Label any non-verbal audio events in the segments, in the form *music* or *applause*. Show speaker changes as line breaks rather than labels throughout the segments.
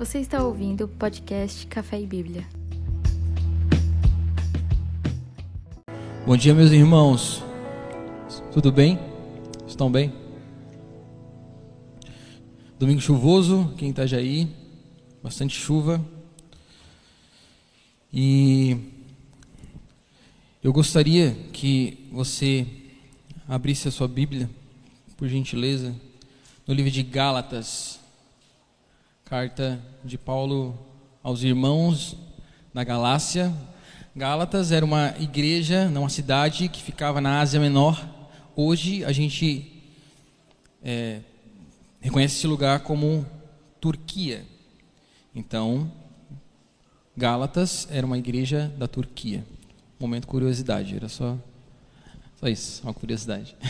Você está ouvindo o podcast Café e Bíblia.
Bom dia, meus irmãos. Tudo bem? Estão bem? Domingo chuvoso aqui em Itajaí, bastante chuva. E eu gostaria que você abrisse a sua Bíblia, por gentileza, no livro de Gálatas, carta de Paulo aos irmãos na Galácia. Gálatas era uma igreja, não uma cidade, que ficava na Ásia Menor. Hoje a gente é, reconhece esse lugar como Turquia. Então, Gálatas era uma igreja da Turquia. Momento curiosidade, era só, só isso, uma curiosidade. *laughs*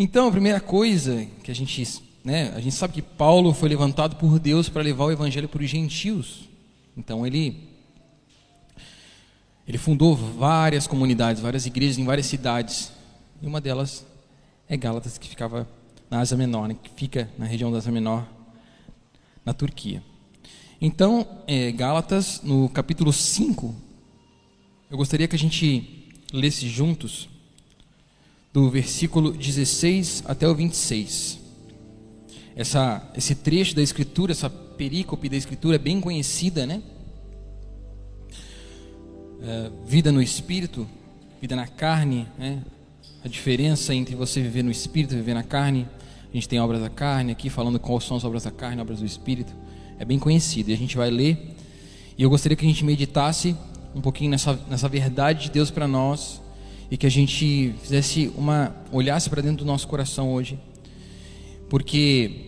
Então, a primeira coisa que a gente né, a gente sabe que Paulo foi levantado por Deus para levar o evangelho para os gentios. Então ele ele fundou várias comunidades, várias igrejas em várias cidades. E uma delas é Gálatas, que ficava na Ásia Menor, né, que fica na região da Ásia Menor, na Turquia. Então, é, Gálatas, no capítulo 5, eu gostaria que a gente lesse juntos, do versículo 16 até o 26 essa, esse trecho da Escritura, essa perícope da Escritura é bem conhecida, né? É, vida no Espírito, vida na carne, né? A diferença entre você viver no Espírito e viver na carne. A gente tem obras da carne aqui, falando quais são as obras da carne, obras do Espírito. É bem conhecido e a gente vai ler. E eu gostaria que a gente meditasse um pouquinho nessa, nessa verdade de Deus para nós e que a gente fizesse uma olhasse para dentro do nosso coração hoje, porque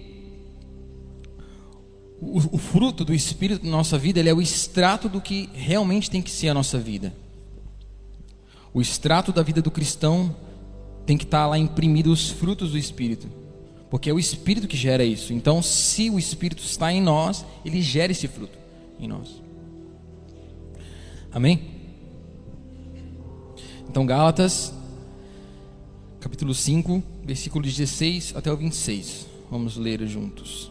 o, o, fruto do Espírito na nossa vida, ele é o extrato do que realmente tem que ser a nossa vida. O extrato da vida do cristão tem que estar lá imprimido os frutos do Espírito, porque é o Espírito que gera isso. Então, se o Espírito está em nós, ele gera esse fruto em nós. Amém? Então, Gálatas, capítulo 5, versículo 16 até o 26. Vamos ler juntos.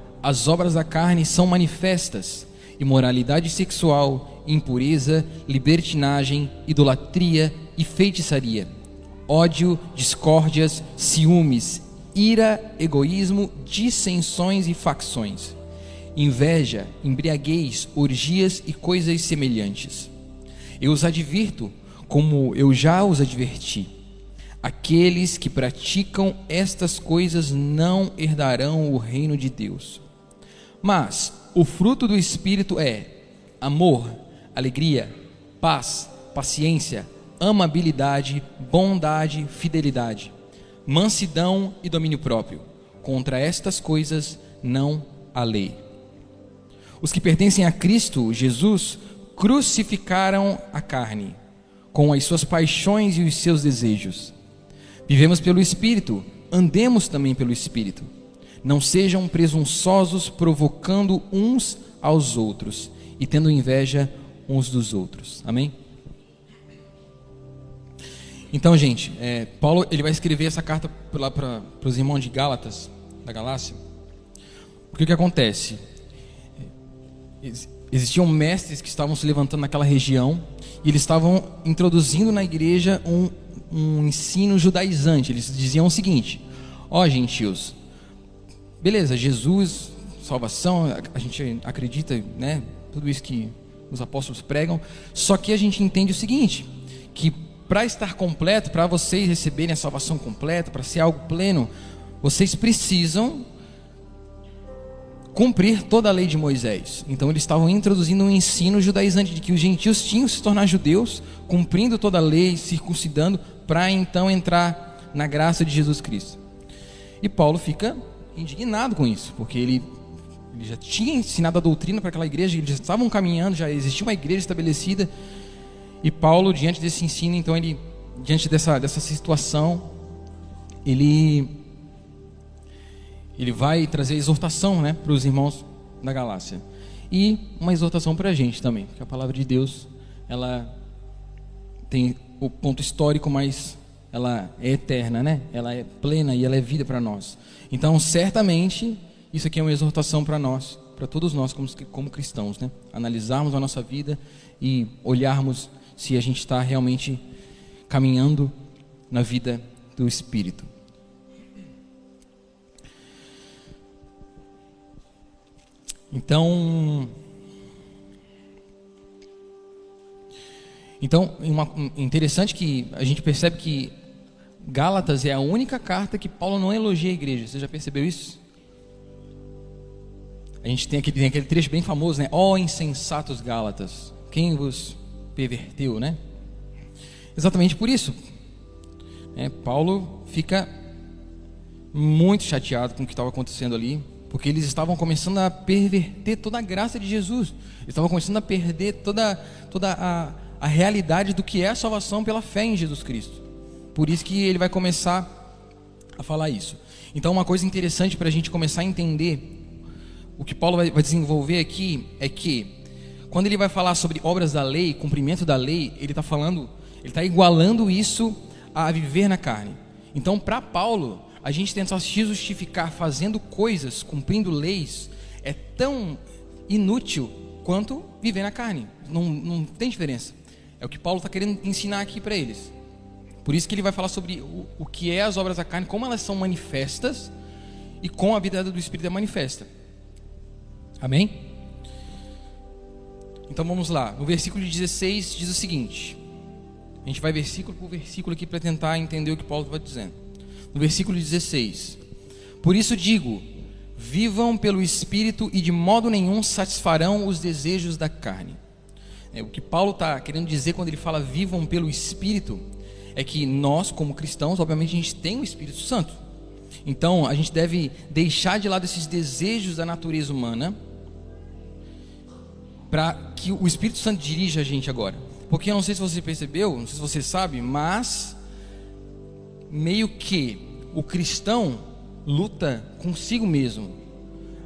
as obras da carne são manifestas: imoralidade sexual, impureza, libertinagem, idolatria e feitiçaria, ódio, discórdias, ciúmes, ira, egoísmo, dissensões e facções, inveja, embriaguez, orgias e coisas semelhantes. Eu os advirto, como eu já os adverti. Aqueles que praticam estas coisas não herdarão o reino de Deus. Mas o fruto do Espírito é amor, alegria, paz, paciência, amabilidade, bondade, fidelidade, mansidão e domínio próprio. Contra estas coisas não há lei. Os que pertencem a Cristo Jesus crucificaram a carne, com as suas paixões e os seus desejos. Vivemos pelo Espírito, andemos também pelo Espírito. Não sejam presunçosos, provocando uns aos outros e tendo inveja uns dos outros. Amém? Então, gente, é, Paulo ele vai escrever essa carta lá para os irmãos de Gálatas, da Galácia. Porque o que acontece? Existiam mestres que estavam se levantando naquela região e eles estavam introduzindo na igreja um, um ensino judaizante. Eles diziam o seguinte: ó, oh, gentios, beleza, Jesus, salvação, a gente acredita, né? Tudo isso que os apóstolos pregam. Só que a gente entende o seguinte, que para estar completo, para vocês receberem a salvação completa, para ser algo pleno, vocês precisam cumprir toda a lei de Moisés. Então eles estavam introduzindo um ensino judaizante de que os gentios tinham que se tornar judeus, cumprindo toda a lei, circuncidando, para então entrar na graça de Jesus Cristo. E Paulo fica indignado com isso, porque ele, ele já tinha ensinado a doutrina para aquela igreja, eles estavam caminhando, já existia uma igreja estabelecida. E Paulo, diante desse ensino, então ele, diante dessa, dessa situação, ele ele vai trazer exortação né, para os irmãos da Galácia. E uma exortação para a gente também, porque a palavra de Deus, ela tem o ponto histórico, mas ela é eterna, né? Ela é plena e ela é vida para nós. Então, certamente, isso aqui é uma exortação para nós, para todos nós como, como cristãos, né? Analisarmos a nossa vida e olharmos se a gente está realmente caminhando na vida do Espírito. Então, então uma, interessante que a gente percebe que Gálatas é a única carta que Paulo não elogia a igreja. Você já percebeu isso? A gente tem aquele, tem aquele trecho bem famoso, né? Ó oh, insensatos Gálatas, quem vos perverteu, né? Exatamente por isso. É, Paulo fica muito chateado com o que estava acontecendo ali, porque eles estavam começando a perverter toda a graça de Jesus. Eles estavam começando a perder toda, toda a, a realidade do que é a salvação pela fé em Jesus Cristo. Por isso que ele vai começar a falar isso. Então, uma coisa interessante para a gente começar a entender o que Paulo vai, desenvolver aqui é que quando ele vai falar sobre obras da lei, cumprimento da lei, ele está falando, ele está igualando isso a viver na carne. Então, para Paulo, a gente tenta se justificar fazendo coisas, cumprindo leis, é tão inútil quanto viver na carne. Não, não tem diferença. É o que Paulo está querendo ensinar aqui para eles. Por isso que ele vai falar sobre o, o que é as obras da carne, como elas são manifestas e como a vida do Espírito é manifesta. Amém? Então vamos lá. No versículo 16 diz o seguinte. A gente vai versículo por versículo aqui para tentar entender o que Paulo está dizendo no versículo 16: Por isso digo: vivam pelo Espírito e de modo nenhum satisfarão os desejos da carne. É, o que Paulo está querendo dizer quando ele fala vivam pelo Espírito é que nós, como cristãos, obviamente a gente tem o Espírito Santo. Então a gente deve deixar de lado esses desejos da natureza humana para que o Espírito Santo dirija a gente agora. Porque eu não sei se você percebeu, não sei se você sabe, mas meio que o cristão luta consigo mesmo.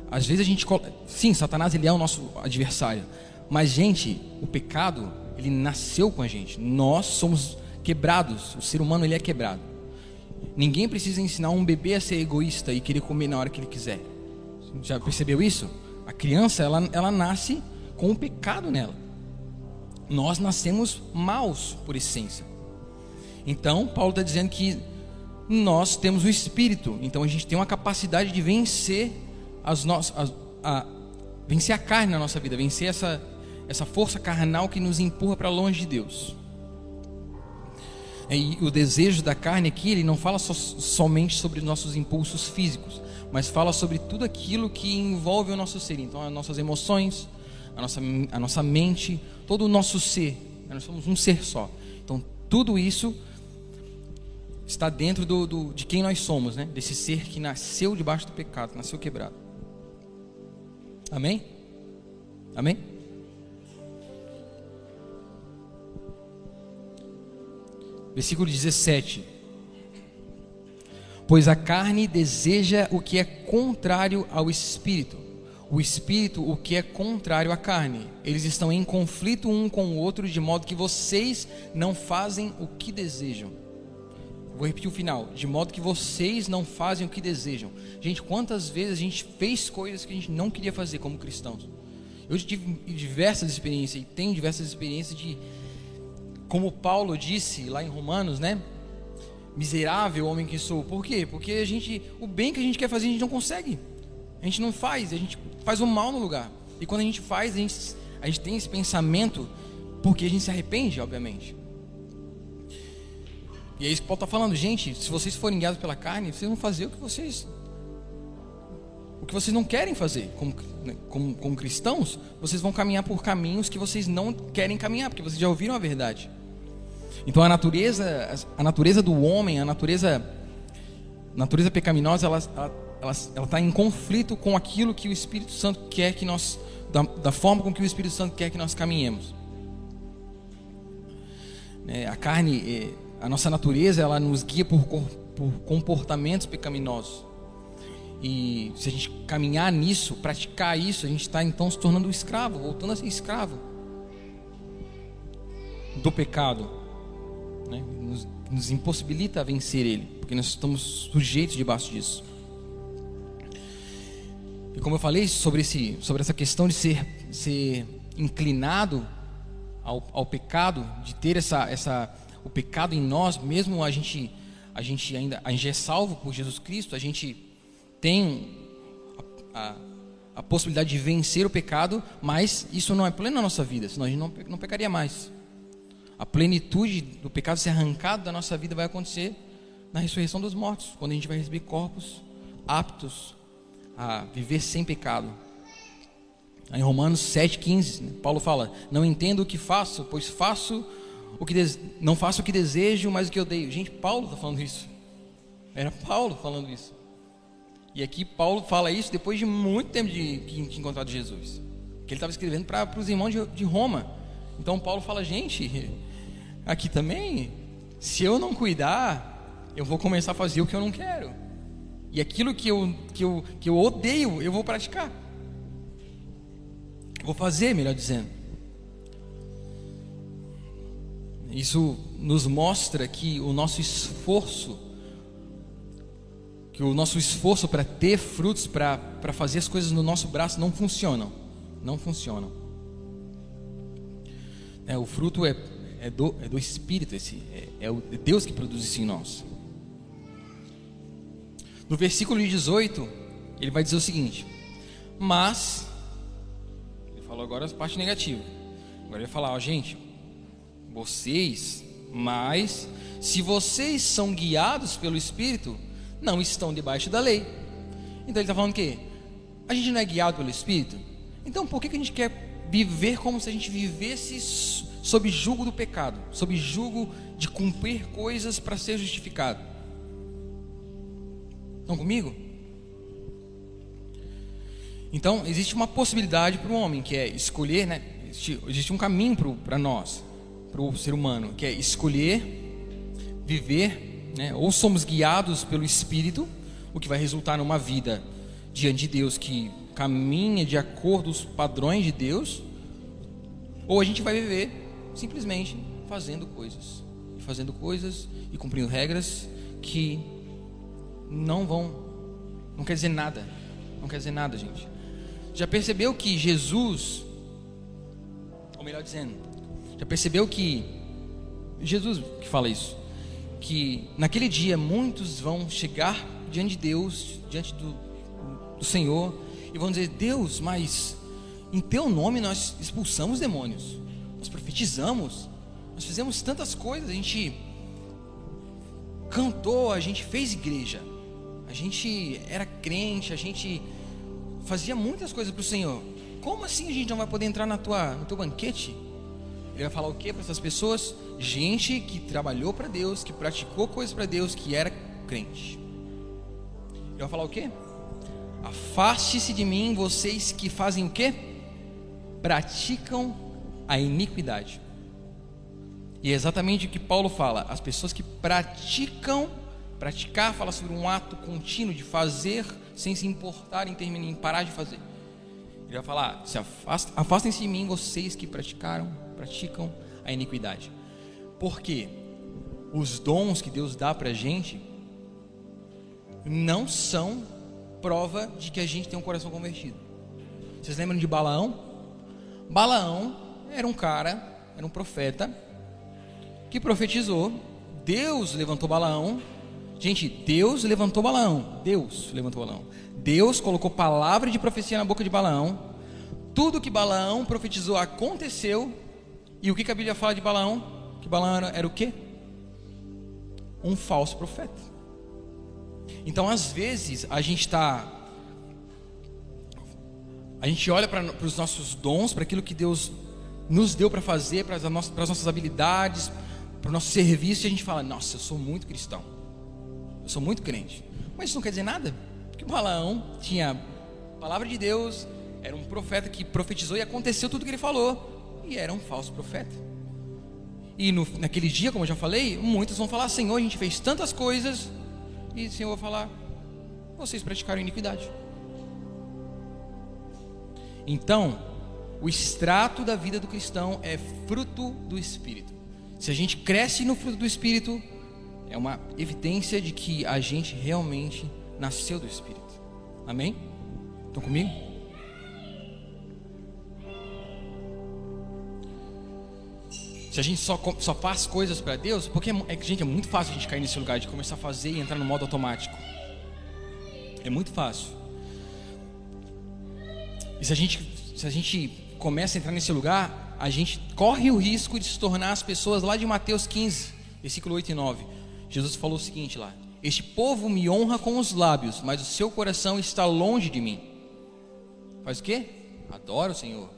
Às vezes a gente, sim, Satanás ele é o nosso adversário, mas gente, o pecado ele nasceu com a gente. Nós somos quebrados. O ser humano ele é quebrado. Ninguém precisa ensinar um bebê a ser egoísta e querer comer na hora que ele quiser. Já percebeu isso? A criança ela, ela nasce com o pecado nela. Nós nascemos maus por essência. Então Paulo está dizendo que nós temos o Espírito, então a gente tem uma capacidade de vencer as nossas, a, a, vencer a carne na nossa vida, vencer essa, essa força carnal que nos empurra para longe de Deus. E o desejo da carne aqui, ele não fala so, somente sobre nossos impulsos físicos, mas fala sobre tudo aquilo que envolve o nosso ser. Então, as nossas emoções, a nossa, a nossa mente, todo o nosso ser. Nós somos um ser só. Então, tudo isso está dentro do, do, de quem nós somos, né? Desse ser que nasceu debaixo do pecado, nasceu quebrado. Amém? Amém? Versículo 17. Pois a carne deseja o que é contrário ao espírito, o espírito o que é contrário à carne. Eles estão em conflito um com o outro, de modo que vocês não fazem o que desejam. Vou repetir o final. De modo que vocês não fazem o que desejam. Gente, quantas vezes a gente fez coisas que a gente não queria fazer como cristãos? Eu tive diversas experiências e tenho diversas experiências de, como Paulo disse lá em Romanos, né? Miserável homem que sou. Por quê? Porque a gente, o bem que a gente quer fazer, a gente não consegue. A gente não faz, a gente faz o mal no lugar. E quando a gente faz, a gente, a gente tem esse pensamento porque a gente se arrepende, obviamente. E é isso que Paulo está falando, gente, se vocês forem guiados pela carne, vocês vão fazer o que vocês o que vocês não querem fazer como, né, como, como cristãos, vocês vão caminhar por caminhos que vocês não querem caminhar, porque vocês já ouviram a verdade. Então a natureza, a natureza do homem, a natureza, natureza pecaminosa, ela, ela ela está em conflito com aquilo que o Espírito Santo quer que nós, da, da forma com que o Espírito Santo quer que nós caminhemos. É, a carne, é, a nossa natureza, ela nos guia por, por comportamentos pecaminosos. E se a gente caminhar nisso, praticar isso, a gente está então se tornando escravo, voltando a ser escravo do pecado. Né? Nos, nos impossibilita a vencer ele, porque nós estamos sujeitos debaixo disso. E como eu falei sobre, esse, sobre essa questão de ser, ser inclinado ao, ao pecado, de ter essa, essa, o pecado em nós, mesmo a gente, a gente ainda a gente é salvo por Jesus Cristo, a gente tem a, a, possibilidade de vencer o pecado, mas isso não é pleno na nossa vida, senão a gente não, não pecaria mais. A plenitude do pecado ser arrancado da nossa vida vai acontecer na ressurreição dos mortos, quando a gente vai receber corpos aptos a viver sem pecado. Em Romanos 7,15, né, Paulo fala: Não entendo o que faço, pois faço o que não faço o que desejo, mas o que odeio. Gente, Paulo está falando isso. Era Paulo falando isso. E aqui Paulo fala isso depois de muito tempo de, de encontrar Jesus. Que ele estava escrevendo para os irmãos de, de Roma. Então Paulo fala, gente, *laughs* aqui também, se eu não cuidar, eu vou começar a fazer o que eu não quero. E aquilo que eu, que eu, que eu odeio, eu vou praticar. Vou fazer, melhor dizendo. Isso nos mostra que o nosso esforço, que o nosso esforço para ter frutos, para fazer as coisas no nosso braço não funcionam. Não funcionam. É, o fruto é, é, do, é do Espírito, esse, é, é, o, é Deus que produz isso em nós. No versículo 18, ele vai dizer o seguinte: Mas, ele falou agora a parte negativa. Agora ele vai falar, ó, gente, vocês, mas, se vocês são guiados pelo Espírito, não estão debaixo da lei. Então ele está falando que a gente não é guiado pelo Espírito. Então por que, que a gente quer viver como se a gente vivesse sob julgo do pecado, sob julgo de cumprir coisas para ser justificado? Estão comigo? Então, existe uma possibilidade para o homem, que é escolher, né? Existe, existe um caminho para nós, para o ser humano, que é escolher viver, né? ou somos guiados pelo Espírito, o que vai resultar numa vida diante de Deus que caminha de acordo com os padrões de Deus, ou a gente vai viver simplesmente fazendo coisas, fazendo coisas e cumprindo regras que não vão, não quer dizer nada, não quer dizer nada, gente. Já percebeu que Jesus, ou melhor dizendo, já percebeu que Jesus que fala isso, que naquele dia muitos vão chegar diante de Deus, diante do, do Senhor, e vão dizer: Deus, mas em Teu nome nós expulsamos demônios, nós profetizamos, nós fizemos tantas coisas, a gente cantou, a gente fez igreja gente era crente, a gente fazia muitas coisas para o Senhor. Como assim a gente não vai poder entrar na tua, no teu banquete? Ele vai falar o que para essas pessoas? Gente que trabalhou para Deus, que praticou coisas para Deus, que era crente. Ele vai falar o que? Afaste-se de mim, vocês que fazem o que? Praticam a iniquidade. E é exatamente o que Paulo fala: as pessoas que praticam Praticar fala sobre um ato contínuo de fazer sem se importar em terminar, em parar de fazer. Ele vai falar: se afastem-se de mim, vocês que praticaram, praticam a iniquidade. Porque os dons que Deus dá para a gente não são prova de que a gente tem um coração convertido. Vocês lembram de Balaão? Balaão era um cara, era um profeta que profetizou. Deus levantou Balaão Gente, Deus levantou Balaão. Deus levantou Balaão. Deus colocou palavra de profecia na boca de Balaão. Tudo que Balaão profetizou aconteceu. E o que a Bíblia fala de Balaão? Que Balaão era, era o quê? Um falso profeta. Então, às vezes, a gente está. A gente olha para os nossos dons, para aquilo que Deus nos deu para fazer, para as, nossas, nossas habilidades, para o nosso serviço, e a gente fala: Nossa, eu sou muito cristão. Eu sou muito crente. Mas isso não quer dizer nada. Porque Balaão tinha a palavra de Deus, era um profeta que profetizou e aconteceu tudo que ele falou, e era um falso profeta. E no, naquele dia, como eu já falei, muitos vão falar: Senhor, a gente fez tantas coisas, e o Senhor vai falar: vocês praticaram iniquidade. Então, o extrato da vida do cristão é fruto do Espírito. Se a gente cresce no fruto do Espírito, é uma evidência de que a gente realmente nasceu do Espírito. Amém? Estão comigo? Se a gente só, só faz coisas para Deus, porque é que, gente, é muito fácil a gente cair nesse lugar de começar a fazer e entrar no modo automático. É muito fácil. E se a gente, se a gente começa a entrar nesse lugar, a gente corre o risco de se tornar as pessoas lá de Mateus 15, versículo 8 e 9. Jesus falou o seguinte lá: Este povo me honra com os lábios, mas o seu coração está longe de mim. Faz o quê? Adora o Senhor,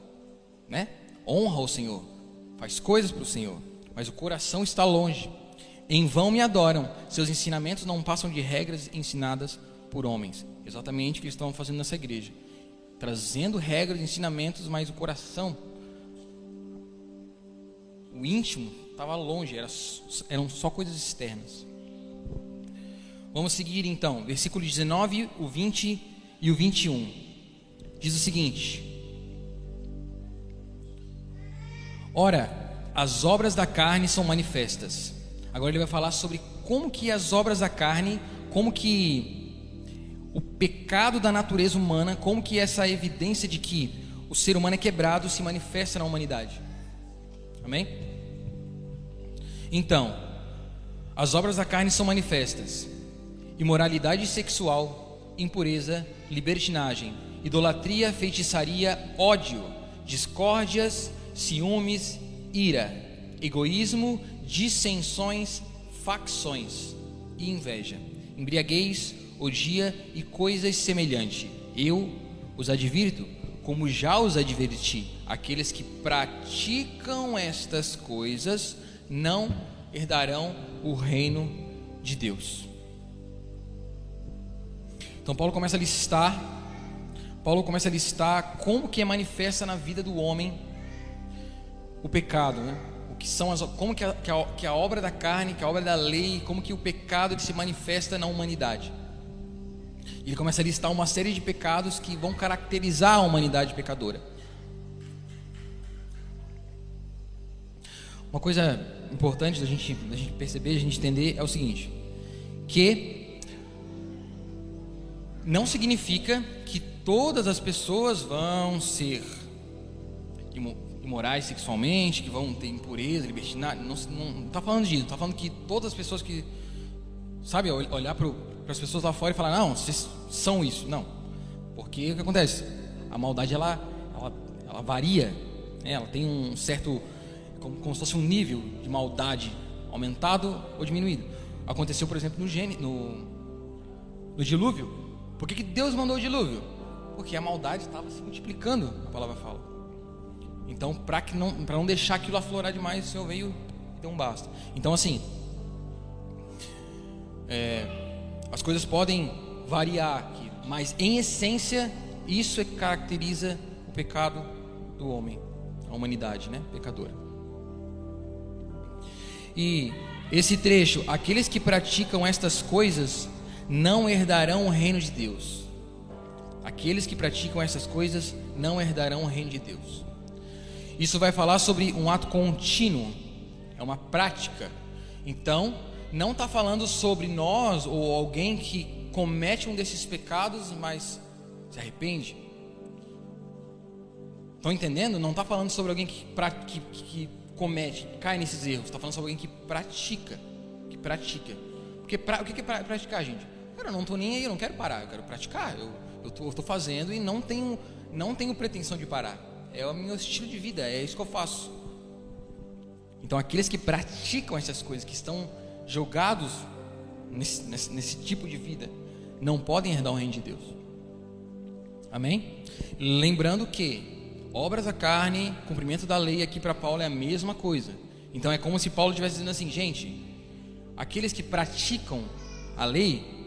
né? Honra o Senhor, faz coisas para o Senhor, mas o coração está longe. Em vão me adoram, seus ensinamentos não passam de regras ensinadas por homens. Exatamente o que estavam fazendo nessa igreja. Trazendo regras, ensinamentos, mas o coração, o íntimo, estava longe, era, eram só coisas externas. Vamos seguir então, versículo 19, o 20 e o 21. Diz o seguinte: Ora, as obras da carne são manifestas. Agora ele vai falar sobre como que as obras da carne, como que o pecado da natureza humana, como que essa evidência de que o ser humano é quebrado se manifesta na humanidade. Amém? Então, as obras da carne são manifestas: imoralidade sexual, impureza, libertinagem, idolatria, feitiçaria, ódio, discórdias, ciúmes, ira, egoísmo, dissensões, facções e inveja, embriaguez, dia e coisas semelhantes. Eu os advirto, como já os adverti, aqueles que praticam estas coisas não herdarão o reino de Deus. Então Paulo começa a listar Paulo começa a listar como que é manifesta na vida do homem o pecado, né? O que são as, como que a, que a, que a obra da carne, que a obra da lei, como que o pecado se manifesta na humanidade. Ele começa a listar uma série de pecados que vão caracterizar a humanidade pecadora. Uma coisa importante da gente, da gente perceber, da gente entender é o seguinte: que não significa que todas as pessoas vão ser imorais sexualmente, que vão ter impureza, libertinagem. Não está falando disso. Está falando que todas as pessoas que, sabe, olhar para as pessoas lá fora e falar, não, vocês são isso. Não. Porque o que acontece? A maldade ela, ela, ela varia, né? ela tem um certo, como, como se fosse um nível de maldade aumentado ou diminuído. Aconteceu, por exemplo, no, gene, no, no dilúvio. Por que, que Deus mandou o dilúvio? Porque a maldade estava se multiplicando, a palavra fala. Então, para não, não deixar aquilo aflorar demais, o Senhor veio e deu um basta. Então, assim, é, as coisas podem variar aqui, mas em essência isso é que caracteriza o pecado do homem, a humanidade, né, pecadora. E esse trecho, aqueles que praticam estas coisas não herdarão o reino de Deus. Aqueles que praticam essas coisas não herdarão o reino de Deus. Isso vai falar sobre um ato contínuo, é uma prática. Então, não está falando sobre nós ou alguém que comete um desses pecados, mas se arrepende. Estão entendendo? Não está falando sobre alguém que, que, que comete, cai nesses erros. Está falando sobre alguém que pratica, que pratica. Porque pra, o que é praticar, gente? Cara, eu não estou nem aí, eu não quero parar, eu quero praticar. Eu estou fazendo e não tenho, não tenho pretensão de parar. É o meu estilo de vida, é isso que eu faço. Então, aqueles que praticam essas coisas, que estão jogados nesse, nesse, nesse tipo de vida, não podem herdar o reino de Deus. Amém? Lembrando que obras da carne, cumprimento da lei aqui para Paulo é a mesma coisa. Então é como se Paulo estivesse dizendo assim, gente, aqueles que praticam a lei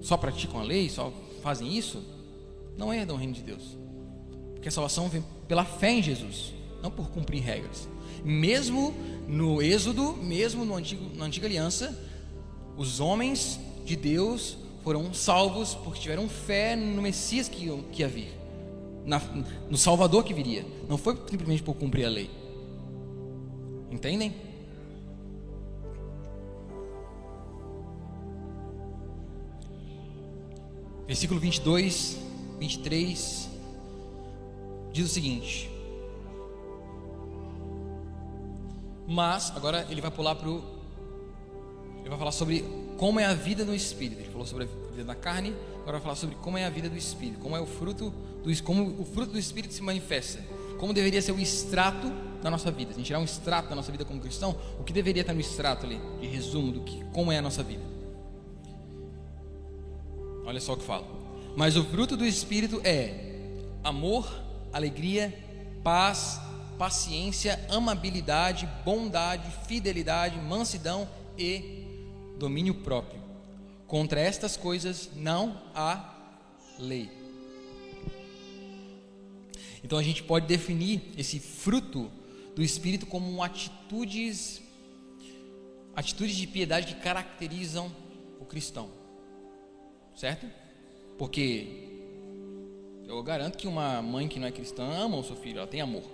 só praticam a lei, só fazem isso, não herdam o reino de Deus. Porque a salvação vem pela fé em Jesus, não por cumprir regras. Mesmo no Êxodo, mesmo no antigo, na antiga aliança, os homens de Deus foram salvos porque tiveram fé no Messias que, que ia vir, na, no Salvador que viria. Não foi simplesmente por cumprir a lei. Entendem? Versículo 22, 23 diz o seguinte: Mas, agora ele vai pular para o. Ele vai falar sobre como é a vida no espírito. Ele falou sobre a vida da carne, agora vai falar sobre como é a vida do espírito, como é o fruto do como o fruto do espírito se manifesta, como deveria ser o extrato da nossa vida. Se a gente tirar um extrato da nossa vida como cristão, o que deveria estar no extrato ali, de resumo do que como é a nossa vida. Olha só o que fala. Mas o fruto do espírito é amor, alegria, paz, paciência, amabilidade, bondade, fidelidade, mansidão e domínio próprio. Contra estas coisas não há lei. Então a gente pode definir esse fruto do espírito como atitudes atitudes de piedade que caracterizam o cristão. Certo? Porque eu garanto que uma mãe que não é cristã ama o seu filho, ela tem amor.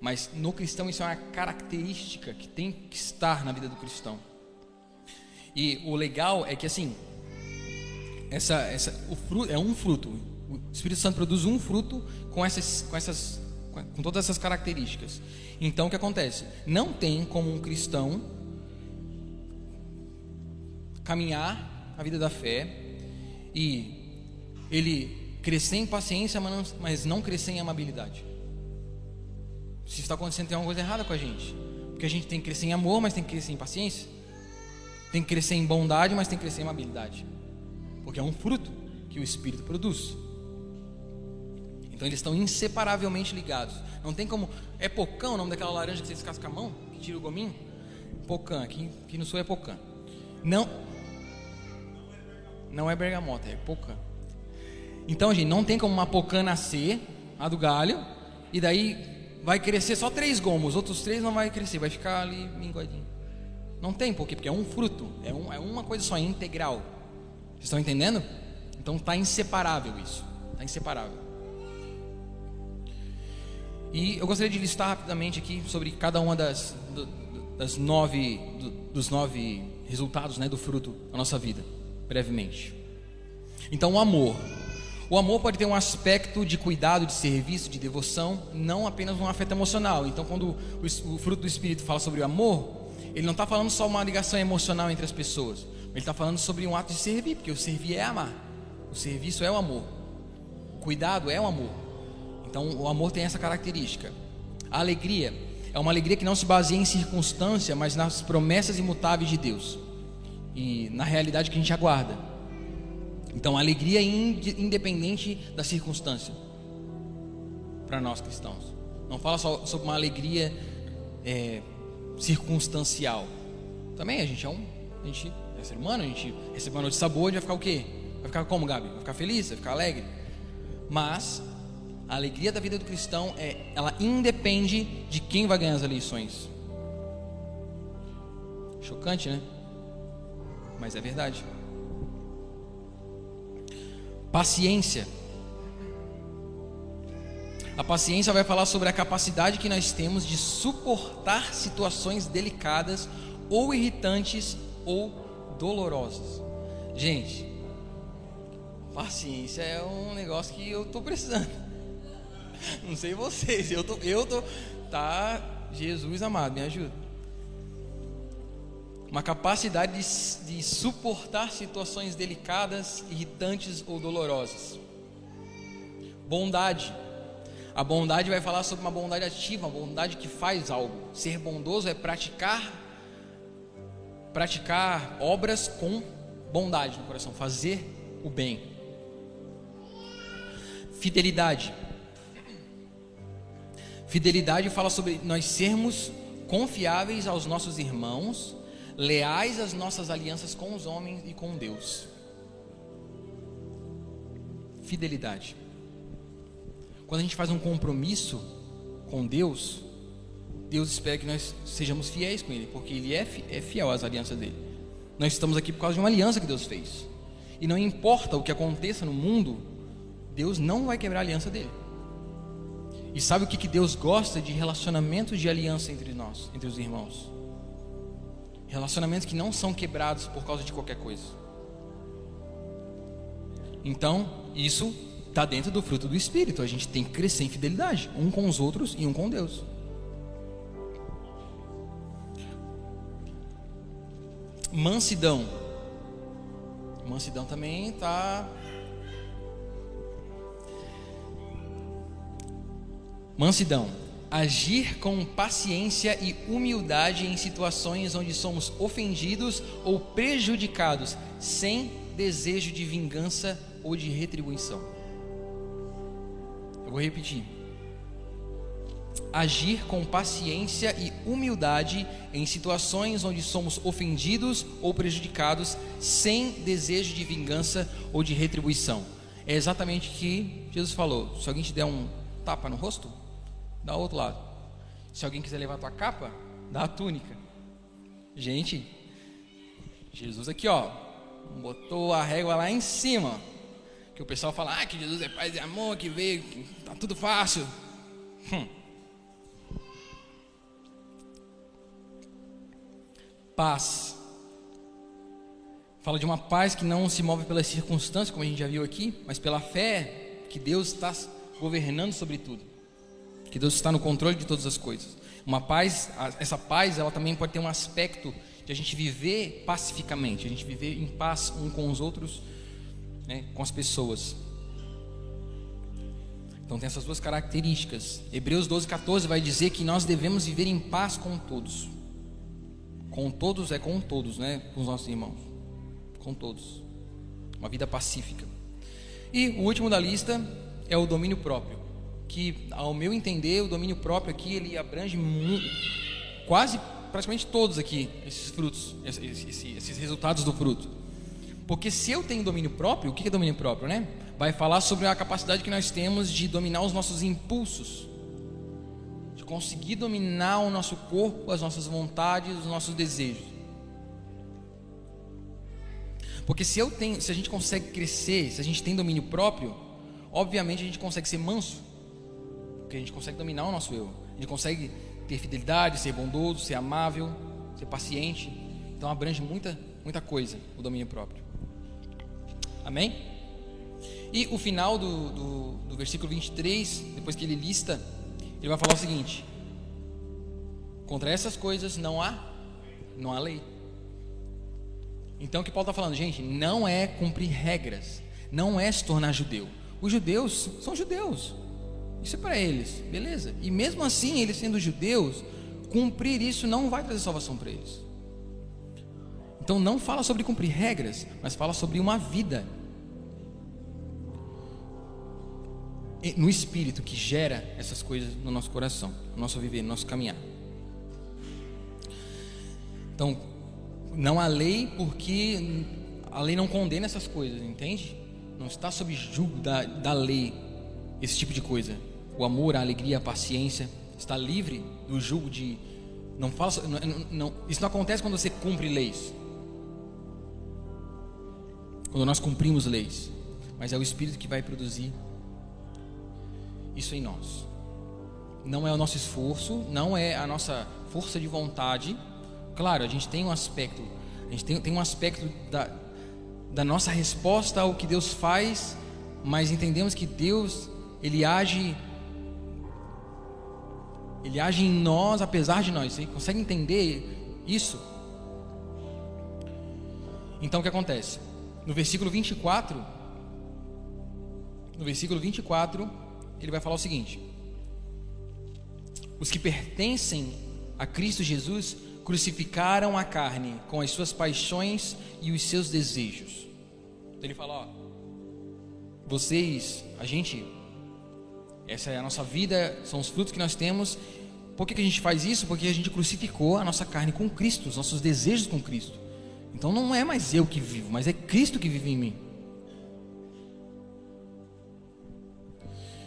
Mas no cristão isso é uma característica que tem que estar na vida do cristão. E o legal é que assim, essa, essa, o fruto é um fruto. O Espírito Santo produz um fruto com essas, com essas, com todas essas características. Então o que acontece? Não tem como um cristão caminhar a vida da fé e ele crescer em paciência, mas não crescer em amabilidade. Se está acontecendo, tem alguma coisa errada com a gente. Porque a gente tem que crescer em amor, mas tem que crescer em paciência. Tem que crescer em bondade, mas tem que crescer em amabilidade. Porque é um fruto que o Espírito produz. Então eles estão inseparavelmente ligados. Não tem como. É pocão o nome daquela laranja que você descasca a mão, que tira o gominho? Pocã, aqui, aqui no sul é pocã. Não. Não é bergamota, é pocã. Então, gente, não tem como uma pocã nascer, a do galho, e daí vai crescer só três gomos, outros três não vai crescer, vai ficar ali minguadinho. Não tem por quê? Porque é um fruto, é, um, é uma coisa só, é integral. Vocês estão entendendo? Então está inseparável isso, está inseparável. E eu gostaria de listar rapidamente aqui sobre cada uma das, das nove, dos nove resultados né, do fruto da nossa vida, brevemente. Então, o amor. O amor pode ter um aspecto de cuidado, de serviço, de devoção, não apenas um afeto emocional. Então, quando o, fruto do Espírito fala sobre o amor, ele não está falando só uma ligação emocional entre as pessoas. Ele está falando sobre um ato de servir, porque o servir é amar. O serviço é o amor. O cuidado é o amor. Então, o amor tem essa característica. A alegria é uma alegria que não se baseia em circunstância, mas nas promessas imutáveis de Deus e na realidade que a gente aguarda. Então, alegria independente da circunstância para nós cristãos. Não fala só sobre uma alegria é, circunstancial. Também a gente é um, a gente é ser humano, a gente recebe uma notícia boa, a gente vai ficar o quê? Vai ficar como, Gabi? Vai ficar feliz, vai ficar alegre. Mas a alegria da vida do cristão é, ela independe de quem vai ganhar as eleições. Chocante, né? Mas é verdade. Paciência. A paciência vai falar sobre a capacidade que nós temos de suportar situações delicadas ou irritantes ou dolorosas. Gente, paciência é um negócio que eu estou precisando. *laughs* Não sei vocês, eu tô, eu tô, tá, Jesus amado, me ajuda uma capacidade de, de suportar situações delicadas, irritantes ou dolorosas. Bondade. A bondade vai falar sobre uma bondade ativa, uma bondade que faz algo. Ser bondoso é praticar praticar obras com bondade no coração, fazer o bem. Fidelidade. Fidelidade fala sobre nós sermos confiáveis aos nossos irmãos leais às nossas alianças com os homens e com Deus. fidelidade. Quando a gente faz um compromisso com Deus, Deus espera que nós sejamos fiéis com Ele, porque Ele é, é fiel às alianças dele. Nós estamos aqui por causa de uma aliança que Deus fez. E não importa o que aconteça no mundo, Deus não vai quebrar a aliança dele. E sabe o que, que Deus gosta de relacionamentos de aliança entre nós, entre os irmãos? Relacionamentos que não são quebrados por causa de qualquer coisa. Então, isso está dentro do fruto do Espírito. A gente tem que crescer em fidelidade, um com os outros e um com Deus. Mansidão. Mansidão também está. Mansidão. Agir com paciência e humildade em situações onde somos ofendidos ou prejudicados, sem desejo de vingança ou de retribuição. Eu vou repetir agir com paciência e humildade em situações onde somos ofendidos ou prejudicados, sem desejo de vingança ou de retribuição. É exatamente o que Jesus falou: se alguém te der um tapa no rosto, dá outro lado. Se alguém quiser levar a tua capa, dá a túnica. Gente, Jesus aqui, ó, botou a régua lá em cima. Que o pessoal fala, ah, que Jesus é paz e amor, que veio, que tá tudo fácil. Hum. paz. Fala de uma paz que não se move pelas circunstâncias, como a gente já viu aqui, mas pela fé que Deus está governando sobre tudo, que Deus está no controle de todas as coisas. Uma paz, essa paz, ela também pode ter um aspecto de a gente viver pacificamente, a gente viver em paz um com os outros, né, com as pessoas. Então tem essas duas características. Hebreus 12, 14 vai dizer que nós devemos viver em paz com todos. Com todos é com todos, né? Com os nossos irmãos. Com todos. Uma vida pacífica. E o último da lista é o domínio próprio. Que, ao meu entender, o domínio próprio aqui ele abrange quase, praticamente todos aqui, esses frutos, esses, esses resultados do fruto. Porque se eu tenho domínio próprio, o que é domínio próprio, né? Vai falar sobre a capacidade que nós temos de dominar os nossos impulsos de conseguir dominar o nosso corpo, as nossas vontades, os nossos desejos. Porque se eu tenho, se a gente consegue crescer, se a gente tem domínio próprio, obviamente a gente consegue ser manso, porque a gente consegue dominar o nosso eu, a gente consegue ter fidelidade, ser bondoso, ser amável, ser paciente. Então abrange muita, muita coisa o domínio próprio. Amém? E o final do, do, do versículo 23, depois que ele lista ele vai falar o seguinte: contra essas coisas não há, não há lei. Então o que Paulo está falando, gente, não é cumprir regras, não é se tornar judeu. Os judeus são judeus, isso é para eles, beleza? E mesmo assim, eles sendo judeus, cumprir isso não vai trazer salvação para eles. Então não fala sobre cumprir regras, mas fala sobre uma vida no Espírito que gera essas coisas no nosso coração, no nosso viver, no nosso caminhar. Então, não há lei porque a lei não condena essas coisas, entende? Não está sob julgo da, da lei esse tipo de coisa. O amor, a alegria, a paciência está livre do julgo de não fala, não, não, isso não acontece quando você cumpre leis. Quando nós cumprimos leis, mas é o Espírito que vai produzir isso em nós. Não é o nosso esforço, não é a nossa força de vontade. Claro, a gente tem um aspecto, a gente tem, tem um aspecto da, da nossa resposta ao que Deus faz, mas entendemos que Deus, Ele age ele age em nós apesar de nós. Você consegue entender isso? Então o que acontece? No versículo 24, no versículo 24, ele vai falar o seguinte: Os que pertencem a Cristo Jesus crucificaram a carne com as suas paixões e os seus desejos. Então ele fala: ó, vocês, a gente, essa é a nossa vida, são os frutos que nós temos. Por que, que a gente faz isso? Porque a gente crucificou a nossa carne com Cristo, os nossos desejos com Cristo. Então não é mais eu que vivo, mas é Cristo que vive em mim.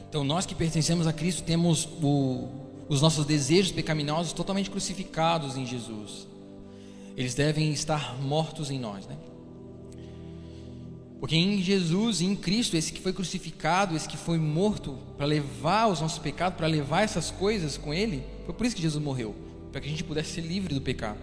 Então, nós que pertencemos a Cristo temos o, os nossos desejos pecaminosos totalmente crucificados em Jesus. Eles devem estar mortos em nós, né? Porque em Jesus, em Cristo, esse que foi crucificado, esse que foi morto para levar os nossos pecados, para levar essas coisas com Ele, foi por isso que Jesus morreu para que a gente pudesse ser livre do pecado,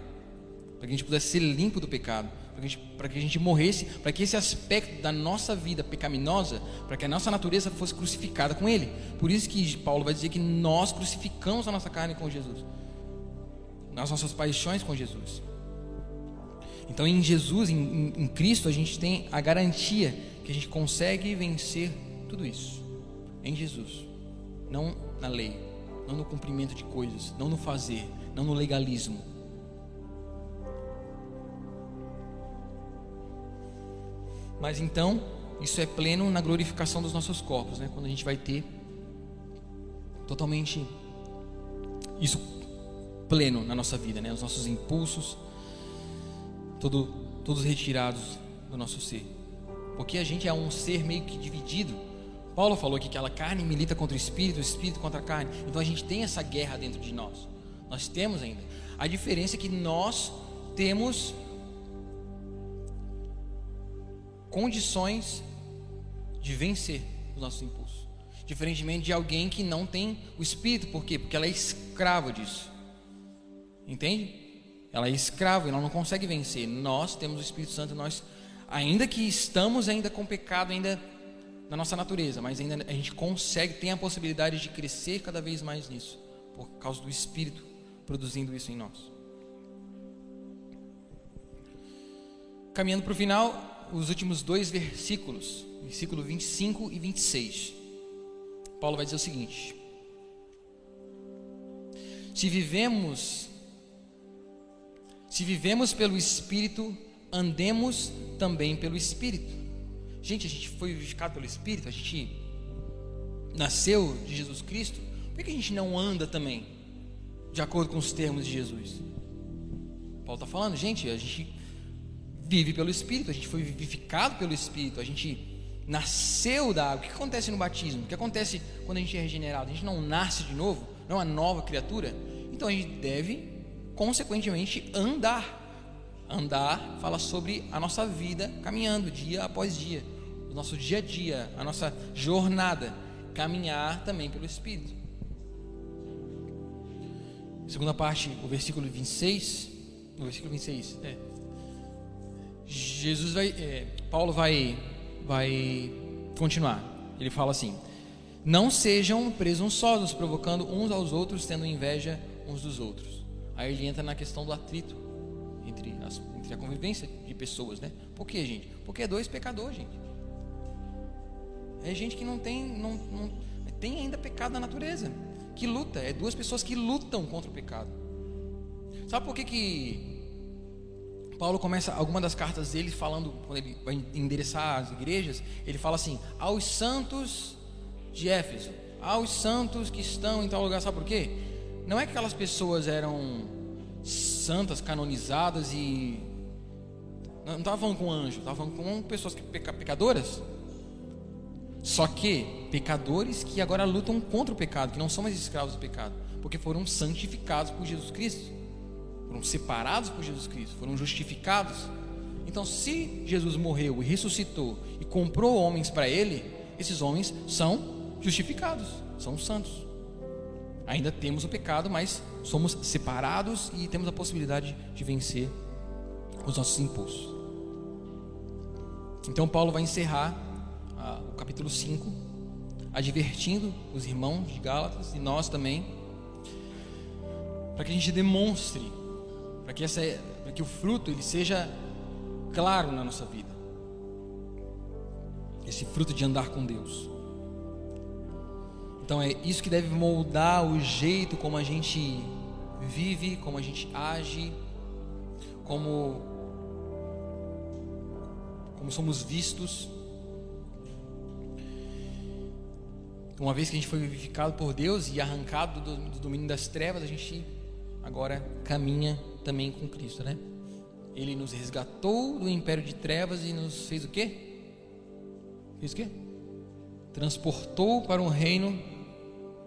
para que a gente pudesse ser limpo do pecado, para que, para que a gente morresse, para que esse aspecto da nossa vida pecaminosa, para que a nossa natureza fosse crucificada com Ele. Por isso que Paulo vai dizer que nós crucificamos a nossa carne com Jesus, nas nossas paixões com Jesus. Então, em Jesus, em, em, Cristo, a gente tem a garantia que a gente consegue vencer tudo isso. Em Jesus, não na lei, não no cumprimento de coisas, não no fazer, não no legalismo. Mas então, isso é pleno na glorificação dos nossos corpos, né? Quando a gente vai ter totalmente isso pleno na nossa vida, né? Os nossos impulsos, todo, todos retirados do nosso ser. Porque a gente é um ser meio que dividido. Paulo falou que aquela carne milita contra o espírito, o espírito contra a carne. Então a gente tem essa guerra dentro de nós. Nós temos ainda. A diferença é que nós temos condições de vencer os nossos impulsos. Diferentemente de alguém que não tem o espírito, por quê? Porque ela é escrava disso. Entende? Ela é escrava, ela não consegue vencer. Nós temos o Espírito Santo, nós ainda que estamos ainda com pecado ainda na nossa natureza, mas ainda a gente consegue, tem a possibilidade de crescer cada vez mais nisso, por causa do Espírito produzindo isso em nós. Caminhando para o final, os últimos dois versículos, versículo 25 e 26. Paulo vai dizer o seguinte: Se vivemos se vivemos pelo espírito, andemos também pelo espírito. Gente, a gente foi vivificado pelo espírito, a gente nasceu de Jesus Cristo. Por que a gente não anda também de acordo com os termos de Jesus. Paulo está falando, gente, a gente vive pelo Espírito, a gente foi vivificado pelo Espírito, a gente nasceu da água. O que acontece no batismo? O que acontece quando a gente é regenerado? A gente não nasce de novo, não é uma nova criatura. Então a gente deve, consequentemente, andar. Andar fala sobre a nossa vida caminhando dia após dia, o nosso dia a dia, a nossa jornada, caminhar também pelo Espírito. Segunda parte, o versículo 26. No versículo 26, é. Jesus vai. É, Paulo vai, vai continuar. Ele fala assim: Não sejam presunçosos, provocando uns aos outros, tendo inveja uns dos outros. Aí ele entra na questão do atrito entre, as, entre a convivência de pessoas, né? Por quê, gente? Porque é dois pecadores, gente. É gente que não tem, não, não tem ainda pecado na natureza que luta, é duas pessoas que lutam contra o pecado. Sabe por que que Paulo começa alguma das cartas dele falando, quando ele vai endereçar as igrejas, ele fala assim: aos santos de Éfeso, aos santos que estão em tal lugar, sabe por quê? Não é que aquelas pessoas eram santas, canonizadas e. Não estava falando com anjo, estava falando com pessoas pecadoras. Só que pecadores que agora lutam contra o pecado, que não são mais escravos do pecado, porque foram santificados por Jesus Cristo, foram separados por Jesus Cristo, foram justificados. Então, se Jesus morreu e ressuscitou e comprou homens para ele, esses homens são justificados, são santos. Ainda temos o pecado, mas somos separados e temos a possibilidade de vencer os nossos impulsos. Então, Paulo vai encerrar o capítulo 5, advertindo os irmãos de Gálatas e nós também, para que a gente demonstre, para que, que o fruto ele seja claro na nossa vida. Esse fruto de andar com Deus. Então é isso que deve moldar o jeito como a gente vive, como a gente age, como como somos vistos. Uma vez que a gente foi vivificado por Deus e arrancado do, do domínio das trevas, a gente agora caminha também com Cristo, né? Ele nos resgatou do império de trevas e nos fez o quê? Fez o quê? transportou para um reino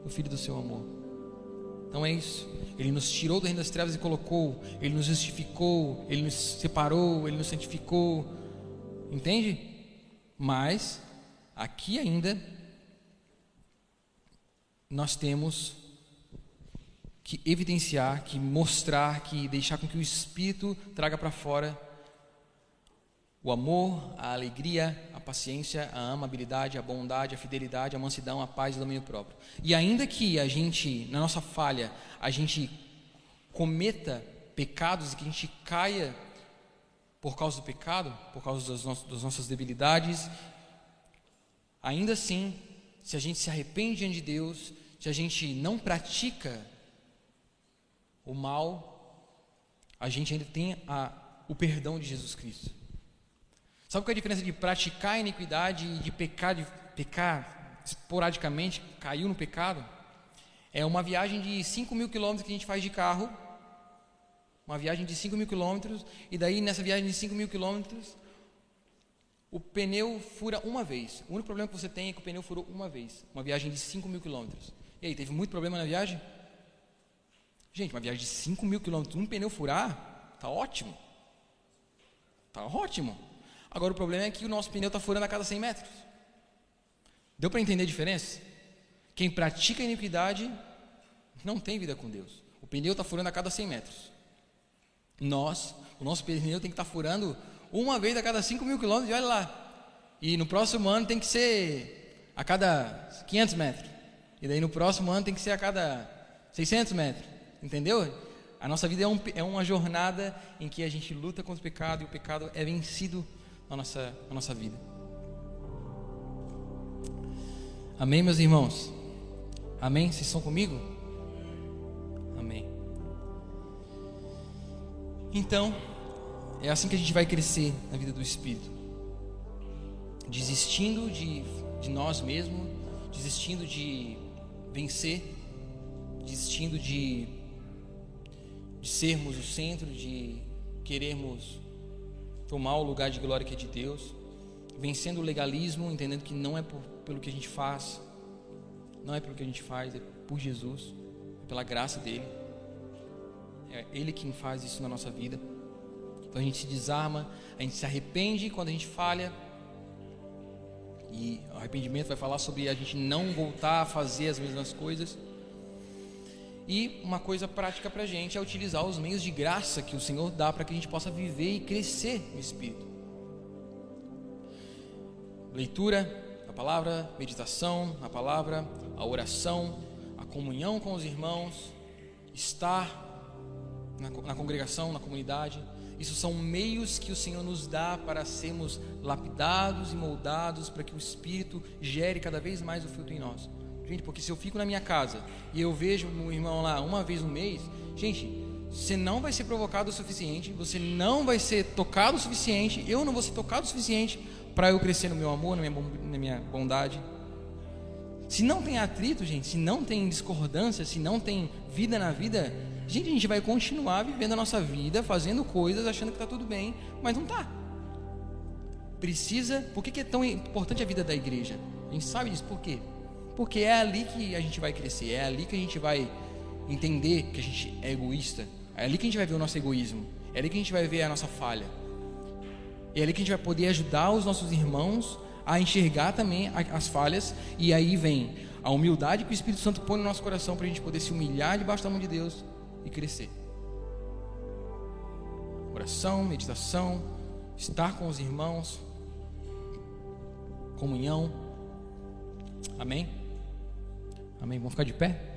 do Filho do seu amor. Então é isso. Ele nos tirou do reino das trevas e colocou. Ele nos justificou. Ele nos separou. Ele nos santificou. Entende? Mas, aqui ainda, nós temos que evidenciar, que mostrar, que deixar com que o Espírito traga para fora o amor, a alegria, a paciência, a amabilidade, a bondade, a fidelidade, a mansidão, a paz e o domínio próprio. E ainda que a gente, na nossa falha, a gente cometa pecados e que a gente caia por causa do pecado, por causa das, no das nossas debilidades, ainda assim, se a gente se arrepende diante de Deus, se a gente não pratica o mal, a gente ainda tem a, o perdão de Jesus Cristo. Sabe qual é a diferença de praticar a iniquidade e de pecar, de pecar esporadicamente, caiu no pecado? É uma viagem de 5 mil quilômetros que a gente faz de carro, uma viagem de 5 mil quilômetros, e daí nessa viagem de 5 mil quilômetros, o pneu fura uma vez. O único problema que você tem é que o pneu furou uma vez, uma viagem de 5 mil quilômetros. E aí, teve muito problema na viagem? Gente, uma viagem de 5 mil quilômetros, um pneu furar, tá ótimo. Tá ótimo. Agora o problema é que o nosso pneu está furando a cada 100 metros. Deu para entender a diferença? Quem pratica iniquidade não tem vida com Deus. O pneu está furando a cada 100 metros. Nós, o nosso pneu tem que estar tá furando uma vez a cada 5 mil quilômetros, e olha lá. E no próximo ano tem que ser a cada 500 metros. E daí no próximo ano tem que ser a cada 600 metros. Entendeu? A nossa vida é, um, é uma jornada em que a gente luta contra o pecado e o pecado é vencido na nossa, na nossa vida. Amém, meus irmãos? Amém? Vocês estão comigo? Amém. Então, é assim que a gente vai crescer na vida do Espírito. Desistindo de, de nós mesmos, desistindo de vencer, desistindo de, de sermos o centro, de querermos tomar o lugar de glória que é de Deus, vencendo o legalismo, entendendo que não é por, pelo que a gente faz, não é pelo que a gente faz, é por Jesus, é pela graça dele. É Ele quem faz isso na nossa vida. Então a gente se desarma, a gente se arrepende quando a gente falha. E o arrependimento vai falar sobre a gente não voltar a fazer as mesmas coisas. E uma coisa prática para a gente é utilizar os meios de graça que o Senhor dá para que a gente possa viver e crescer no Espírito. Leitura da palavra, meditação na palavra, a oração, a comunhão com os irmãos, estar na, na congregação, na comunidade. Isso são meios que o Senhor nos dá para sermos lapidados e moldados para que o Espírito gere cada vez mais o fruto em nós. Gente, porque se eu fico na minha casa e eu vejo meu irmão lá uma vez no mês, gente, você não vai ser provocado o suficiente, você não vai ser tocado o suficiente, eu não vou ser tocado o suficiente para eu crescer no meu amor, na minha, na minha bondade. Se não tem atrito, gente, se não tem discordância, se não tem vida na vida, gente, a gente vai continuar vivendo a nossa vida, fazendo coisas, achando que está tudo bem, mas não está. Precisa. Por que, que é tão importante a vida da igreja? A gente sabe disso, por quê? Porque é ali que a gente vai crescer, é ali que a gente vai entender que a gente é egoísta, é ali que a gente vai ver o nosso egoísmo, é ali que a gente vai ver a nossa falha, é ali que a gente vai poder ajudar os nossos irmãos a enxergar também as falhas, e aí vem a humildade que o Espírito Santo põe no nosso coração para a gente poder se humilhar debaixo da mão de Deus e crescer. Oração, meditação, estar com os irmãos, comunhão. Amém? Amém. Vamos ficar de pé?